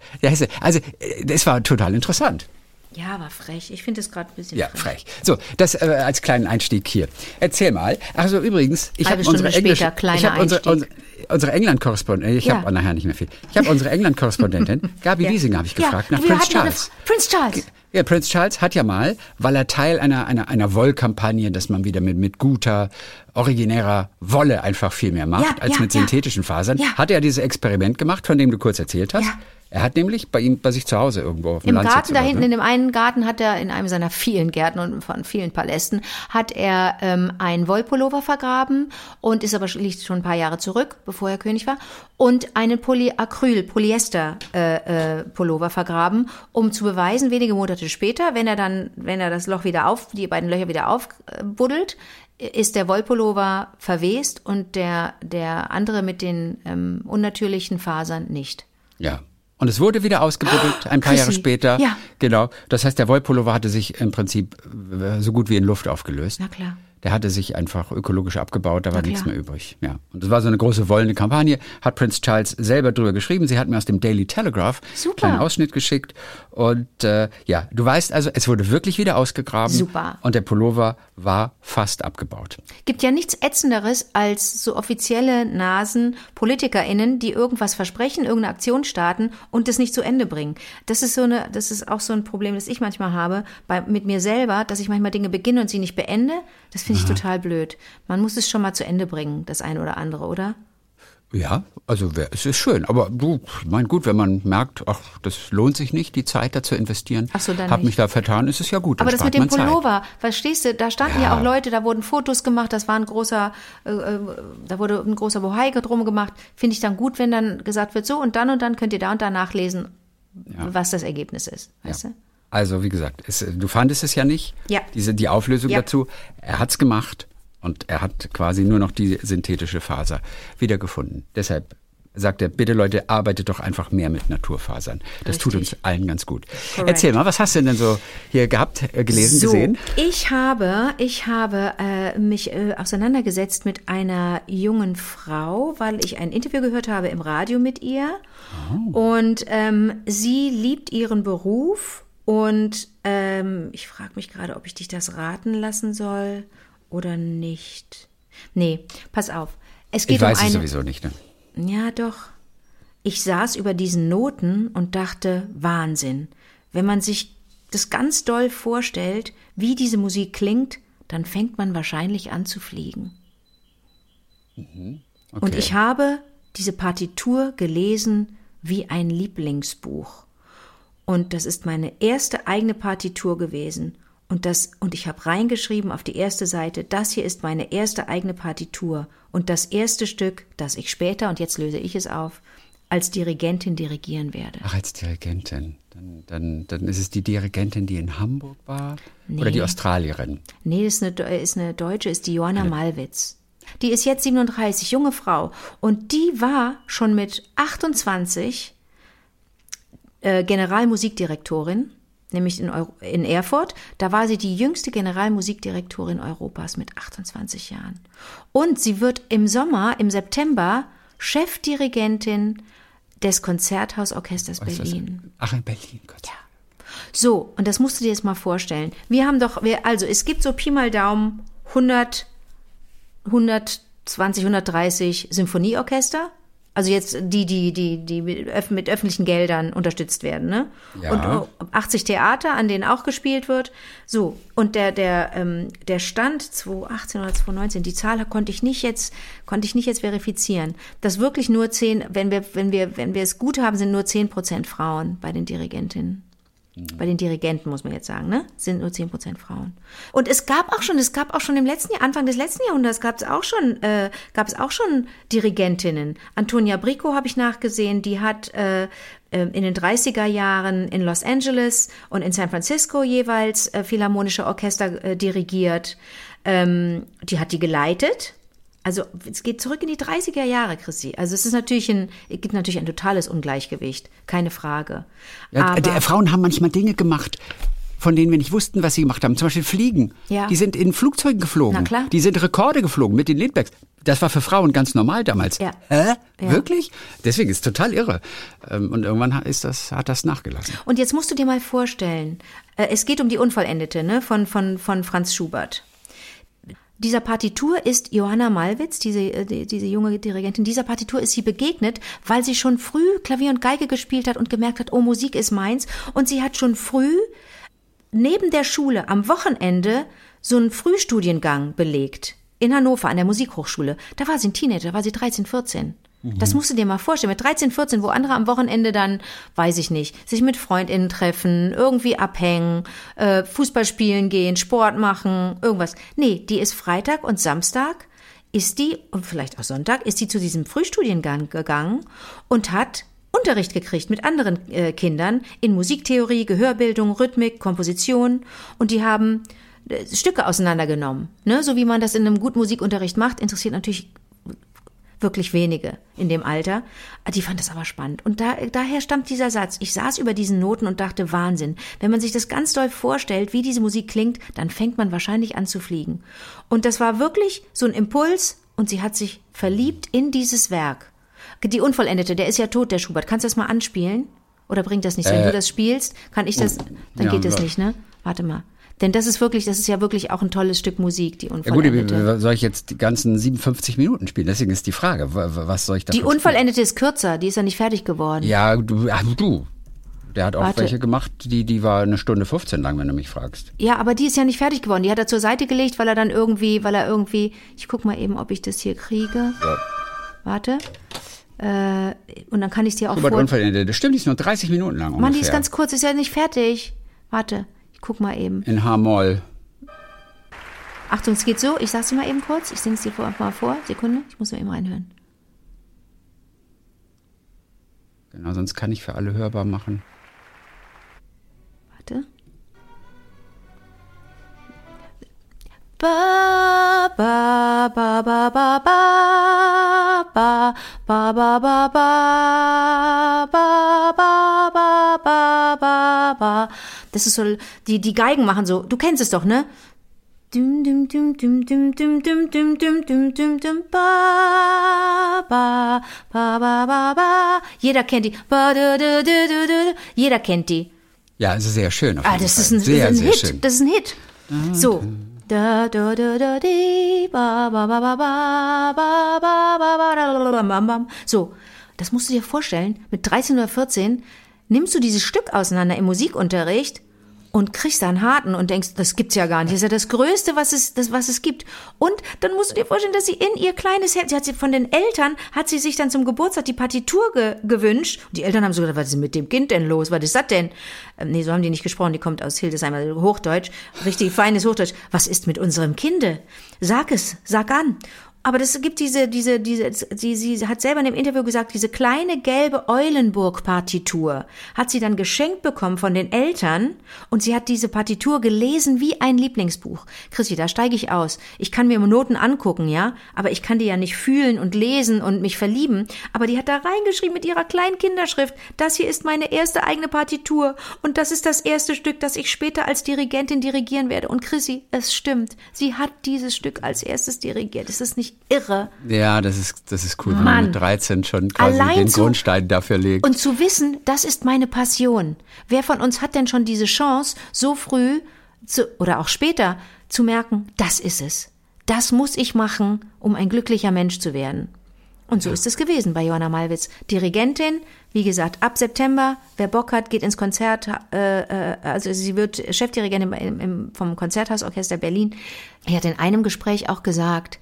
also äh, das war total interessant. Ja, war frech. Ich finde es gerade ein bisschen ja, frech. frech. So, das äh, als kleinen Einstieg hier. Erzähl mal. Also übrigens, ich habe unsere Englisch, ich habe unsere, unsere, unsere England-Korrespondentin, ich ja. habe nachher nicht mehr viel. Ich habe unsere England-Korrespondentin, Gabi ja. Wiesinger, habe ich gefragt, ja. nach Prince Charles. Prince Charles. Ja, Prince Charles hat ja mal, weil er Teil einer, einer, einer Wollkampagne, dass man wieder mit, mit guter, originärer Wolle einfach viel mehr macht, ja, als ja, mit synthetischen Fasern, hat er dieses Experiment gemacht, von dem du kurz erzählt hast. Er hat nämlich bei ihm bei sich zu Hause irgendwo auf dem Im Land Garten da hinten ne? in dem einen Garten hat er in einem seiner vielen Gärten und von vielen Palästen hat er ähm, einen Wollpullover vergraben und ist aber liegt schon ein paar Jahre zurück, bevor er König war und einen Polyacryl Polyester äh, äh, Pullover vergraben, um zu beweisen wenige Monate später, wenn er dann wenn er das Loch wieder auf die beiden Löcher wieder aufbuddelt, ist der Wollpullover verwest und der der andere mit den ähm, unnatürlichen Fasern nicht. Ja, und es wurde wieder ausgebuddelt, ein paar Chrissy. Jahre später. Ja. Genau. Das heißt, der Wollpullover hatte sich im Prinzip äh, so gut wie in Luft aufgelöst. Na klar der hatte sich einfach ökologisch abgebaut, da war nichts mehr übrig. Ja. Und das war so eine große wollende Kampagne, hat Prince Charles selber drüber geschrieben. Sie hat mir aus dem Daily Telegraph Super. einen Ausschnitt geschickt. Und äh, ja, du weißt also, es wurde wirklich wieder ausgegraben. Super. Und der Pullover war fast abgebaut. Gibt ja nichts Ätzenderes als so offizielle Nasen PolitikerInnen, die irgendwas versprechen, irgendeine Aktion starten und das nicht zu Ende bringen. Das ist so eine, das ist auch so ein Problem, das ich manchmal habe, bei, mit mir selber, dass ich manchmal Dinge beginne und sie nicht beende. Das finde ich total blöd. Man muss es schon mal zu Ende bringen, das eine oder andere, oder? Ja, also es ist schön, aber du, mein gut, wenn man merkt, ach, das lohnt sich nicht, die Zeit da zu investieren, ach so, dann hab nicht. mich da vertan, ist es ja gut. Aber das mit dem Pullover, Zeit. verstehst du, da standen ja. ja. auch Leute, da wurden Fotos gemacht, das war ein großer, äh, äh da wurde ein großer Bohai drum gemacht. Finde ich dann gut, wenn dann gesagt wird, so und dann und dann könnt ihr da und da nachlesen, ja. was das Ergebnis ist, weißt ja. du? Also wie gesagt, es, du fandest es ja nicht, ja. diese die Auflösung ja. dazu. Er hat's gemacht und er hat quasi nur noch die synthetische Faser wiedergefunden. Deshalb sagt er, bitte Leute, arbeitet doch einfach mehr mit Naturfasern. Das Richtig. tut uns allen ganz gut. Correct. Erzähl mal, was hast du denn so hier gehabt, äh, gelesen, so, gesehen? Ich habe, ich habe äh, mich äh, auseinandergesetzt mit einer jungen Frau, weil ich ein Interview gehört habe im Radio mit ihr. Oh. Und ähm, sie liebt ihren Beruf und ähm, ich frage mich gerade, ob ich dich das raten lassen soll oder nicht. Nee, pass auf. Es geht ich weiß um es sowieso nicht, ne? Ja, doch. Ich saß über diesen Noten und dachte, Wahnsinn. Wenn man sich das ganz doll vorstellt, wie diese Musik klingt, dann fängt man wahrscheinlich an zu fliegen. Mhm. Okay. Und ich habe diese Partitur gelesen wie ein Lieblingsbuch. Und das ist meine erste eigene Partitur gewesen. Und das, und ich habe reingeschrieben auf die erste Seite, das hier ist meine erste eigene Partitur und das erste Stück, das ich später, und jetzt löse ich es auf, als Dirigentin dirigieren werde. Ach, als Dirigentin. Dann, dann, dann ist es die Dirigentin, die in Hamburg war? Nee. Oder die Australierin? Nee, ist eine, ist eine Deutsche, ist die Johanna Malwitz. Die ist jetzt 37, junge Frau. Und die war schon mit 28 äh, Generalmusikdirektorin nämlich in, Euro, in Erfurt. Da war sie die jüngste Generalmusikdirektorin Europas mit 28 Jahren. Und sie wird im Sommer, im September, Chefdirigentin des Konzerthausorchesters Berlin. Ach, in Berlin, Gott. Ja. So, und das musst du dir jetzt mal vorstellen. Wir haben doch, wir, also es gibt so Pi mal Daumen 100, 120, 130 Symphonieorchester. Also jetzt die, die, die, die mit öffentlichen Geldern unterstützt werden, ne? Ja. Und 80 Theater, an denen auch gespielt wird. So, und der, der, ähm, der Stand 2018 oder 2019, die Zahl konnte ich nicht jetzt, konnte ich nicht jetzt verifizieren. Dass wirklich nur zehn, wenn wir, wenn wir, wenn wir es gut haben, sind nur zehn Prozent Frauen bei den Dirigentinnen. Bei den Dirigenten muss man jetzt sagen, ne? Sind nur 10% Frauen. Und es gab auch schon, es gab auch schon im letzten Jahr, Anfang des letzten Jahrhunderts gab es auch schon, äh, gab es auch schon Dirigentinnen. Antonia Brico habe ich nachgesehen, die hat äh, äh in den 30er Jahren in Los Angeles und in San Francisco jeweils äh, philharmonische Orchester äh, dirigiert. Ähm, die hat die geleitet also es geht zurück in die 30er Jahre, Chrissy. Also es ist natürlich ein, es gibt natürlich ein totales Ungleichgewicht, keine Frage. Ja, Aber, der, Frauen haben manchmal Dinge gemacht, von denen wir nicht wussten, was sie gemacht haben. Zum Beispiel Fliegen. Ja. Die sind in Flugzeugen geflogen. Na klar. Die sind Rekorde geflogen mit den Lindbergs. Das war für Frauen ganz normal damals. Ja. Hä? Ja. Wirklich? Deswegen ist es total irre. Ähm, und irgendwann ist das, hat das nachgelassen. Und jetzt musst du dir mal vorstellen, äh, es geht um die Unvollendete ne, von, von, von Franz Schubert dieser Partitur ist Johanna Malwitz, diese, äh, diese junge Dirigentin, dieser Partitur ist sie begegnet, weil sie schon früh Klavier und Geige gespielt hat und gemerkt hat, oh, Musik ist meins. Und sie hat schon früh neben der Schule am Wochenende so einen Frühstudiengang belegt. In Hannover an der Musikhochschule. Da war sie ein Teenager, da war sie 13, 14. Das musst du dir mal vorstellen. Mit 13, 14, wo andere am Wochenende dann, weiß ich nicht, sich mit FreundInnen treffen, irgendwie abhängen, äh, Fußball spielen gehen, Sport machen, irgendwas. Nee, die ist Freitag und Samstag, ist die, und vielleicht auch Sonntag, ist die zu diesem Frühstudiengang gegangen und hat Unterricht gekriegt mit anderen äh, Kindern in Musiktheorie, Gehörbildung, Rhythmik, Komposition und die haben äh, Stücke auseinandergenommen. Ne? So wie man das in einem guten Musikunterricht macht, interessiert natürlich wirklich wenige in dem Alter. Die fand das aber spannend. Und da, daher stammt dieser Satz. Ich saß über diesen Noten und dachte, Wahnsinn. Wenn man sich das ganz doll vorstellt, wie diese Musik klingt, dann fängt man wahrscheinlich an zu fliegen. Und das war wirklich so ein Impuls und sie hat sich verliebt in dieses Werk. Die Unvollendete, der ist ja tot, der Schubert. Kannst du das mal anspielen? Oder bringt das nichts? Äh, Wenn du das spielst, kann ich das, dann ja, geht das nicht, ne? Warte mal. Denn das ist wirklich, das ist ja wirklich auch ein tolles Stück Musik, die Unvollendete. Ja gut, soll ich jetzt die ganzen 57 Minuten spielen? Deswegen ist die Frage, was soll ich da Die Unvollendete spielen? ist kürzer, die ist ja nicht fertig geworden. Ja, du, du. Der hat auch Warte. welche gemacht, die, die war eine Stunde 15 lang, wenn du mich fragst. Ja, aber die ist ja nicht fertig geworden. Die hat er zur Seite gelegt, weil er dann irgendwie, weil er irgendwie, ich guck mal eben, ob ich das hier kriege. Ja. Warte. Äh, und dann kann ich es dir auch vor... Unvollendete, das stimmt, die ist nur 30 Minuten lang ungefähr. Mann, die ist ganz kurz, ist ja nicht fertig. Warte. Guck mal eben. In H-Moll. Achtung, es geht so. Ich sag's dir mal eben kurz. Ich singe es dir mal vor. Sekunde. Ich muss mal eben reinhören. Genau, sonst kann ich für alle hörbar machen. Warte. Ba ba ba ba ba ba ba ba ba ba ba ba ba ba ba ba ba das ist so, die, die Geigen machen so, du kennst es doch, ne? Dum, dum, dum, dum, dum, dum, dum, dum, dum, dum, dum, dum, ba, ba, ba, ba, ba, ba. Jeder kennt die. Ba, du, du, du, du, du. Jeder kennt die. Ja, es ist sehr schön. ah, das ist ein, sehr, das ist ein Hit. Schön. Das ist ein Hit. So. Da, da, da, da, di, ba, ba, ba, ba, ba, ba, ba, ba, ba, ba, ba, So. Das musst du dir vorstellen. Mit 13 oder 14 nimmst du dieses Stück auseinander im Musikunterricht und kriegst einen harten und denkst, das gibt's ja gar nicht. Das ist ja das Größte, was es, das, was es gibt. Und dann musst du dir vorstellen, dass sie in ihr kleines Herz, sie hat sie von den Eltern, hat sie sich dann zum Geburtstag die Partitur ge, gewünscht. Und die Eltern haben so gedacht, was ist mit dem Kind denn los? Was ist das denn? Ähm, nee, so haben die nicht gesprochen. Die kommt aus Hildesheim, also Hochdeutsch. Richtig feines Hochdeutsch. Was ist mit unserem Kinde? Sag es, sag an. Aber das gibt diese, diese, diese, sie, sie hat selber in dem Interview gesagt, diese kleine gelbe Eulenburg-Partitur hat sie dann geschenkt bekommen von den Eltern und sie hat diese Partitur gelesen wie ein Lieblingsbuch. Chrissy, da steige ich aus. Ich kann mir Noten angucken, ja, aber ich kann die ja nicht fühlen und lesen und mich verlieben. Aber die hat da reingeschrieben mit ihrer kleinen Kinderschrift, das hier ist meine erste eigene Partitur und das ist das erste Stück, das ich später als Dirigentin dirigieren werde. Und Chrissy, es stimmt, sie hat dieses Stück als erstes dirigiert. Ist das irre. Ja, das ist, das ist cool, wenn man mit 13 schon quasi Allein den zu, Grundstein dafür legt. Und zu wissen, das ist meine Passion. Wer von uns hat denn schon diese Chance, so früh zu, oder auch später zu merken, das ist es. Das muss ich machen, um ein glücklicher Mensch zu werden. Und so ja. ist es gewesen bei Johanna Malwitz. Dirigentin, wie gesagt, ab September, wer Bock hat, geht ins Konzert, äh, äh, also sie wird Chefdirigentin im, im, vom Konzerthausorchester Berlin. Er hat in einem Gespräch auch gesagt,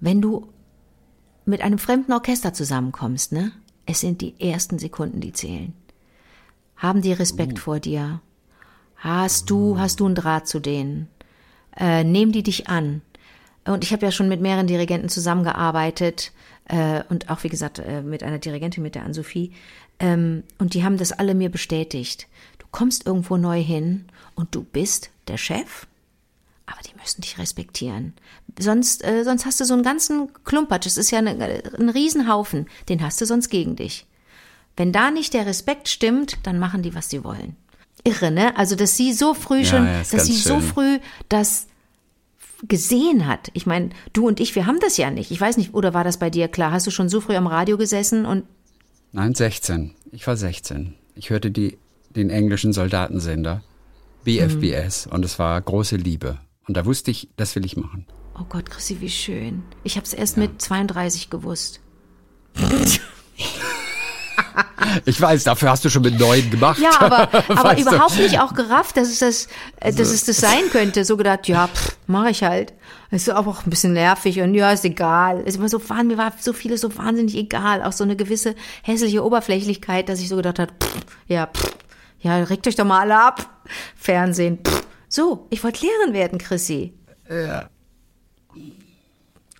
wenn du mit einem fremden Orchester zusammenkommst, ne? Es sind die ersten Sekunden, die zählen. Haben die Respekt uh. vor dir? Hast du, hast du einen Draht zu denen? Äh, nehmen die dich an? Und ich habe ja schon mit mehreren Dirigenten zusammengearbeitet äh, und auch, wie gesagt, äh, mit einer Dirigentin, mit der Ann-Sophie. Ähm, und die haben das alle mir bestätigt. Du kommst irgendwo neu hin und du bist der Chef aber die müssen dich respektieren. Sonst, äh, sonst hast du so einen ganzen Klumpatsch. Es ist ja eine, ein Riesenhaufen. Den hast du sonst gegen dich. Wenn da nicht der Respekt stimmt, dann machen die, was sie wollen. Irre, ne? Also, dass sie so früh schon, ja, dass sie schön. so früh das gesehen hat. Ich meine, du und ich, wir haben das ja nicht. Ich weiß nicht, oder war das bei dir klar? Hast du schon so früh am Radio gesessen und? Nein, 16. Ich war 16. Ich hörte die, den englischen Soldatensender BFBS mhm. und es war große Liebe. Und da wusste ich, das will ich machen. Oh Gott, Chrissy, wie schön. Ich habe es erst ja. mit 32 gewusst. Ich weiß, dafür hast du schon mit neun gemacht. Ja, aber, aber überhaupt du? nicht auch gerafft, dass es das, äh, dass es das sein könnte. So gedacht, ja, mache ich halt. Ist aber auch ein bisschen nervig und ja, ist egal. Es war so mir war so vieles so wahnsinnig egal. Auch so eine gewisse hässliche Oberflächlichkeit, dass ich so gedacht habe, ja, pff, ja, regt euch doch mal alle ab. Fernsehen, pff, so, ich wollte Lehrerin werden, Chrissy. Ja.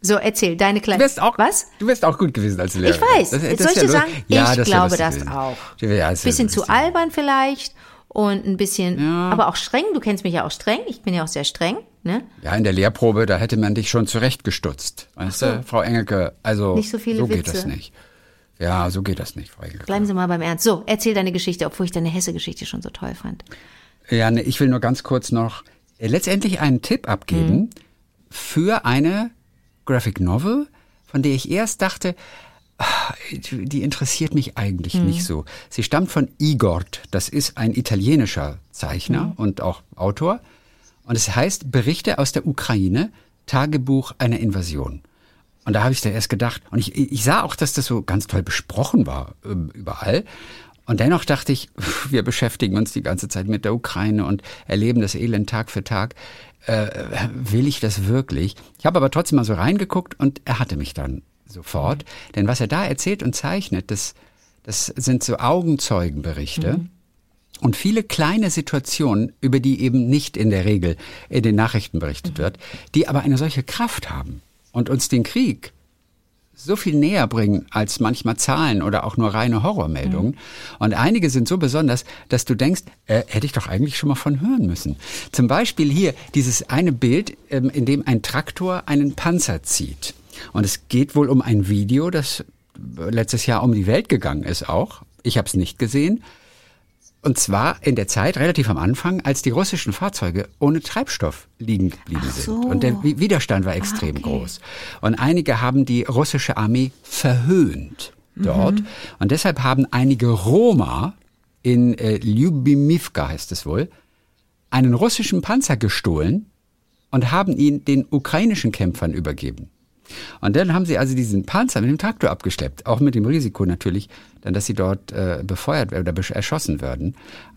So, erzähl, deine kleine. Du wärst auch, Was? Du wärst auch gut gewesen als Lehrerin. Ich weiß. Das, das Soll ich dir sagen? Ja, ich glaube das gewesen. auch. Ja, bisschen zu albern vielleicht und ein bisschen, ja. aber auch streng. Du kennst mich ja auch streng. Ich bin ja auch sehr streng. Ne? Ja, in der Lehrprobe, da hätte man dich schon zurechtgestutzt. Weißt so. du, Frau Engelke, also nicht so, viele so geht Witze. das nicht. Ja, so geht das nicht, Frau Engelke. Bleiben Sie mal beim Ernst. So, erzähl deine Geschichte, obwohl ich deine Hesse-Geschichte schon so toll fand. Ja, ne, ich will nur ganz kurz noch äh, letztendlich einen Tipp abgeben mhm. für eine Graphic Novel, von der ich erst dachte, ach, die interessiert mich eigentlich mhm. nicht so. Sie stammt von Igort, das ist ein italienischer Zeichner mhm. und auch Autor. Und es heißt Berichte aus der Ukraine, Tagebuch einer Invasion. Und da habe ich da erst gedacht, und ich, ich sah auch, dass das so ganz toll besprochen war äh, überall. Und dennoch dachte ich, wir beschäftigen uns die ganze Zeit mit der Ukraine und erleben das Elend Tag für Tag. Äh, will ich das wirklich? Ich habe aber trotzdem mal so reingeguckt und er hatte mich dann sofort. Denn was er da erzählt und zeichnet, das, das sind so Augenzeugenberichte. Mhm. Und viele kleine Situationen, über die eben nicht in der Regel in den Nachrichten berichtet mhm. wird, die aber eine solche Kraft haben und uns den Krieg so viel näher bringen als manchmal Zahlen oder auch nur reine Horrormeldungen. Mhm. Und einige sind so besonders, dass du denkst, äh, hätte ich doch eigentlich schon mal von hören müssen. Zum Beispiel hier dieses eine Bild, ähm, in dem ein Traktor einen Panzer zieht. Und es geht wohl um ein Video, das letztes Jahr um die Welt gegangen ist auch. Ich habe es nicht gesehen. Und zwar in der Zeit, relativ am Anfang, als die russischen Fahrzeuge ohne Treibstoff liegen geblieben so. sind. Und der Widerstand war extrem ah, okay. groß. Und einige haben die russische Armee verhöhnt dort. Mhm. Und deshalb haben einige Roma in äh, Lyubimivka heißt es wohl, einen russischen Panzer gestohlen und haben ihn den ukrainischen Kämpfern übergeben. Und dann haben sie also diesen Panzer mit dem Traktor abgeschleppt, auch mit dem Risiko natürlich, dann, dass sie dort äh, befeuert werden oder erschossen werden.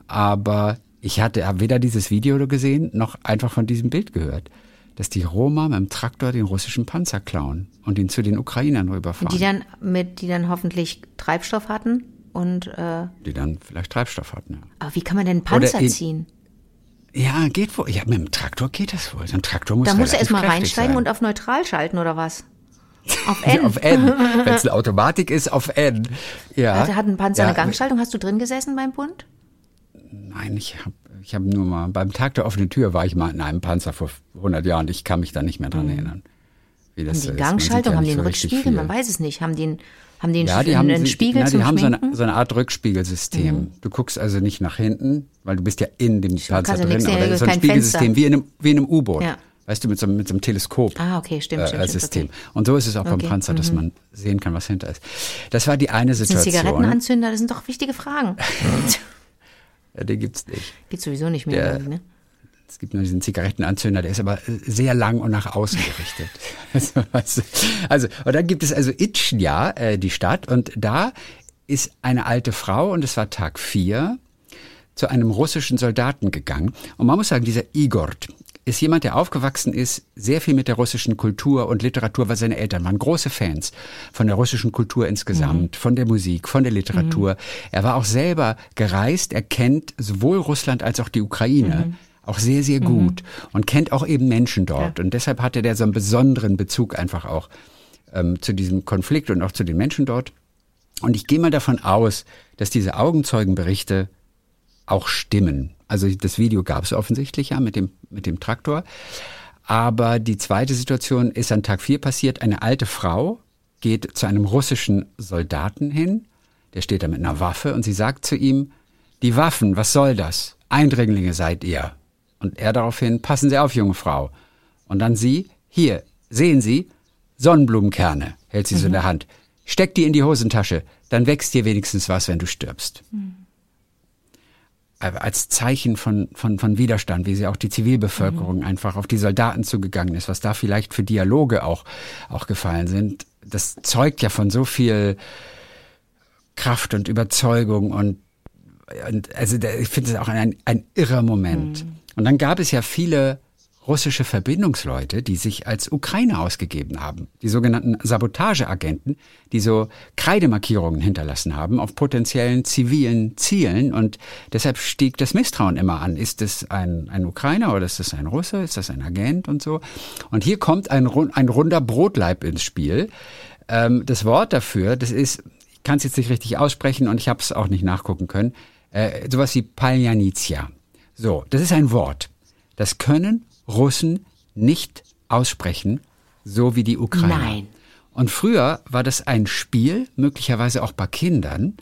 Aber ich hatte weder dieses Video gesehen, noch einfach von diesem Bild gehört, dass die Roma mit dem Traktor den russischen Panzer klauen und ihn zu den Ukrainern rüberfahren. Die dann mit, die dann hoffentlich Treibstoff hatten und äh die dann vielleicht Treibstoff hatten. Ja. Aber wie kann man denn einen Panzer in, ziehen? Ja, geht wohl. Ja, mit dem Traktor geht das wohl. So ein Traktor muss Da muss er erstmal reinsteigen sein. und auf neutral schalten oder was? Auf N. auf N. Wenn es eine Automatik ist, auf N. Ja. Also hat ein Panzer ja. eine Gangschaltung. Hast du drin gesessen beim Bund? Nein, ich habe ich hab nur mal, beim Tag der offenen Tür war ich mal in einem Panzer vor 100 Jahren. Ich kann mich da nicht mehr dran erinnern. Wie das Haben die Gangschaltung, ja haben die einen so Rückspiegel? Man weiß es nicht. Haben die einen, haben die einen, Ja, die einen, haben, einen Spiegel na, die zum haben so eine, so eine Art Rückspiegelsystem. Du guckst also nicht nach hinten, weil du bist ja in dem Panzer drin, sehen, aber das ist so ein Spiegelsystem wie in einem, wie in einem U-Boot. Ja. Weißt du, mit so, einem- mit so einem Teleskop. Ah, okay, stimmt, äh, stimmt, System. okay. Und so ist es auch beim Okay, Panzer, dass man sehen kann, was hinter ist. Das war die eine Sind Situation. Zigarettenanzünder, das sind doch wichtige Fragen. Ja, den gibt's nicht. Geht sowieso nicht mehr. Der- ne? Es gibt nur diesen Zigarettenanzünder, der ist aber sehr lang und nach außen gerichtet. also, weißt du, also, und dann gibt es also Itschnia, äh, die Stadt, und da ist eine alte Frau, und es war Tag vier, zu einem russischen Soldaten gegangen. Und man muss sagen, dieser Igor ist jemand, der aufgewachsen ist, sehr viel mit der russischen Kultur und Literatur, weil seine Eltern waren große Fans von der russischen Kultur insgesamt, von der Musik, von der Literatur. Er war auch selber gereist, er kennt sowohl Russland als auch die Ukraine. Auch sehr, sehr gut und kennt auch eben Menschen dort. Und deshalb hatte der so einen besonderen Bezug einfach auch ähm, zu diesem Konflikt und auch zu den Menschen dort. Und ich gehe mal davon aus, dass diese Augenzeugenberichte auch stimmen. Also das Video gab es offensichtlich ja mit dem, mit dem Traktor. Aber die zweite Situation ist an Tag vier passiert. Eine alte Frau geht zu einem russischen Soldaten hin. Der steht da mit einer Waffe und sie sagt zu ihm, die Waffen, was soll das? Eindringlinge seid ihr. Und er daraufhin, passen Sie auf, junge Frau. Und dann sie, hier, sehen Sie, Sonnenblumenkerne, hält sie so in der Hand. Steck die in die Hosentasche, dann wächst dir wenigstens was, wenn du stirbst. Aber als Zeichen von, von, von Widerstand, wie sie auch die Zivilbevölkerung einfach auf die Soldaten zugegangen ist, was da vielleicht für Dialoge auch, auch gefallen sind, das zeugt ja von so viel Kraft und Überzeugung und, und also ich finde es auch ein, ein irrer Moment. Und dann gab es ja viele russische Verbindungsleute, die sich als Ukraine ausgegeben haben. Die sogenannten Sabotageagenten, die so Kreidemarkierungen hinterlassen haben auf potenziellen zivilen Zielen. Und deshalb stieg das Misstrauen immer an. Ist es ein, ein Ukrainer oder ist das ein Russe? Ist das ein Agent und so? Und hier kommt ein, ein runder Brotleib ins Spiel. Ähm, das Wort dafür, das ist, ich kann es jetzt nicht richtig aussprechen und ich habe es auch nicht nachgucken können, äh, sowas wie Paljanitia. So, das ist ein Wort. Das können Russen nicht aussprechen, so wie die Ukrainer. Nein. Und früher war das ein Spiel, möglicherweise auch bei Kindern.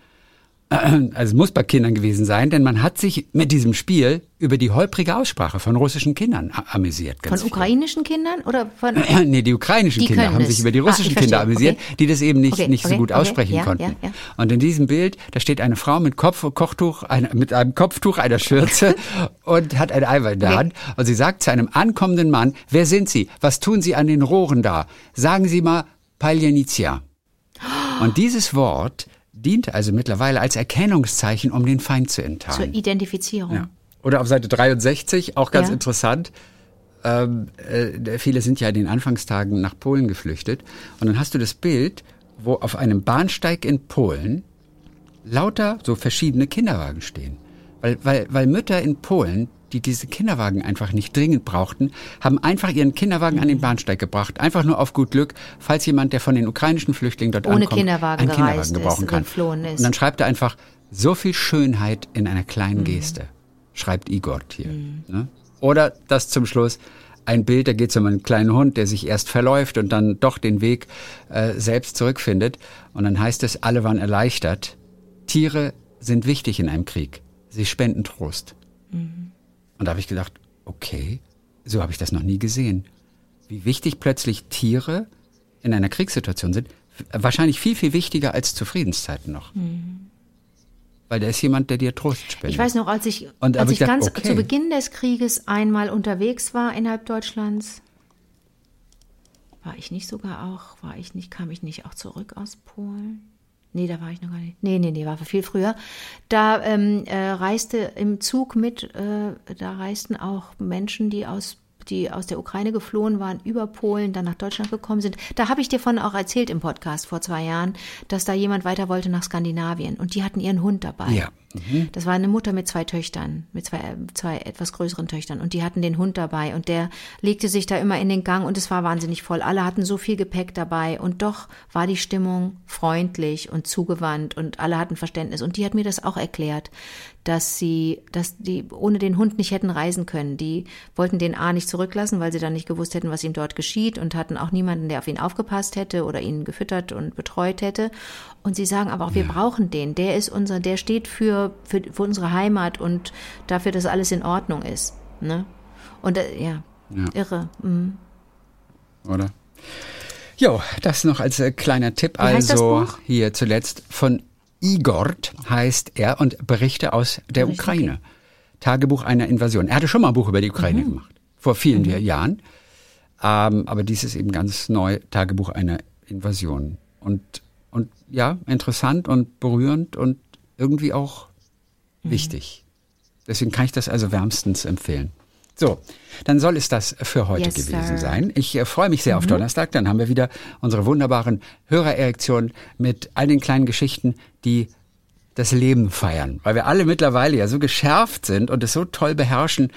Also es muss bei Kindern gewesen sein, denn man hat sich mit diesem Spiel über die holprige Aussprache von russischen Kindern amüsiert. Von viel. ukrainischen Kindern oder von. Nee, die ukrainischen Die Kinder haben es. sich über die Ah, russischen ich Kinder amüsiert, Okay. die das eben nicht, Okay, nicht so okay, gut aussprechen Ja, konnten. ja, ja. Und in diesem Bild, da steht eine Frau mit Kopf, Kochtuch, eine, mit einem Kopftuch, einer Schürze und hat ein Eimer in der. Hand. Und sie sagt zu einem ankommenden Mann, wer sind Sie? Was tun Sie an den Rohren da? Sagen Sie mal Paljanitia. Und dieses Wort dient also mittlerweile als Erkennungszeichen, um den Feind zu enttarnen. Zur Identifizierung. Ja. Oder auf Seite 63, auch ganz Ja. interessant. Ähm, äh, viele sind ja in den Anfangstagen nach Polen geflüchtet. Und dann hast du das Bild, wo auf einem Bahnsteig in Polen lauter so verschiedene Kinderwagen stehen. Weil, weil, weil Mütter in Polen, die diese Kinderwagen einfach nicht dringend brauchten, haben einfach ihren Kinderwagen an den Bahnsteig gebracht. Einfach nur auf gut Glück, falls jemand, der von den ukrainischen Flüchtlingen dort Ohne ankommt, Kinderwagen einen Kinderwagen gebrauchen kann. Und dann schreibt er einfach, so viel Schönheit in einer kleinen Geste, schreibt Igor hier. Ne? Oder das zum Schluss, ein Bild, da geht es um einen kleinen Hund, der sich erst verläuft und dann doch den Weg äh, selbst zurückfindet. Und dann heißt es, alle waren erleichtert. Tiere sind wichtig in einem Krieg. Sie spenden Trost. Und da habe ich gedacht, okay, so habe ich das noch nie gesehen. Wie wichtig plötzlich Tiere in einer Kriegssituation sind. Wahrscheinlich viel, viel wichtiger als zu Friedenszeiten noch. Weil da ist jemand, der dir Trost spendet. Ich weiß noch, als ich, Und als ich ich gedacht, ganz okay. zu Beginn des Krieges einmal unterwegs war innerhalb Deutschlands, war ich nicht sogar auch, war ich nicht, kam ich nicht auch zurück aus Polen? Nee, da war ich noch gar nicht. Nee, nee, nee, war viel früher. Da ähm, äh, reiste im Zug mit, äh, da reisten auch Menschen, die aus die aus der Ukraine geflohen waren, über Polen, dann nach Deutschland gekommen sind. Da habe ich dir von auch erzählt im Podcast vor zwei Jahren, dass da jemand weiter wollte nach Skandinavien und die hatten ihren Hund dabei. Ja. Mhm. Das war eine Mutter mit zwei Töchtern, mit zwei, zwei etwas größeren Töchtern und die hatten den Hund dabei und der legte sich da immer in den Gang und es war wahnsinnig voll. Alle hatten so viel Gepäck dabei und doch war die Stimmung freundlich und zugewandt und alle hatten Verständnis und die hat mir das auch erklärt, dass sie, dass die ohne den Hund nicht hätten reisen können. Die wollten den A nicht zurücklassen, weil sie dann nicht gewusst hätten, was ihm dort geschieht und hatten auch niemanden, der auf ihn aufgepasst hätte oder ihn gefüttert und betreut hätte. Und sie sagen aber auch, wir ja. brauchen den. Der ist unser, der steht für, für, für unsere Heimat und dafür, dass alles in Ordnung ist. Ne? Und äh, ja, ja, irre. Mhm. Oder? Jo, das noch als äh, kleiner Tipp. Also hier zuletzt von Igort heißt er und Berichte aus der Berichte, Ukraine. Tagebuch einer Invasion. Er hatte schon mal ein Buch über die Ukraine mhm. gemacht, vor vielen mhm. Jahren. Ähm, aber dies ist eben ganz neu, Tagebuch einer Invasion. Und, und ja, interessant und berührend und irgendwie auch mhm. wichtig. Deswegen kann ich das also wärmstens empfehlen. So, dann soll es das für heute yes, gewesen sir. sein. Ich äh, freue mich sehr mhm. auf Donnerstag. Dann haben wir wieder unsere wunderbaren Hörererektionen mit all den kleinen Geschichten, die das Leben feiern. Weil wir alle mittlerweile ja so geschärft sind und es so toll beherrschen,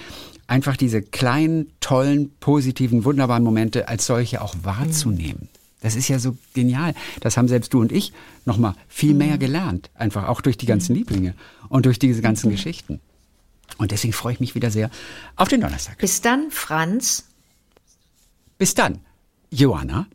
einfach diese kleinen, tollen, positiven, wunderbaren Momente als solche auch wahrzunehmen. Das ist ja so genial. Das haben selbst du und ich nochmal viel mehr mhm. gelernt. Einfach auch durch die ganzen mhm. Lieblinge und durch diese ganzen mhm. Geschichten. Und deswegen freue ich mich wieder sehr auf den Donnerstag. Bis dann, Franz. Bis dann, Johanna.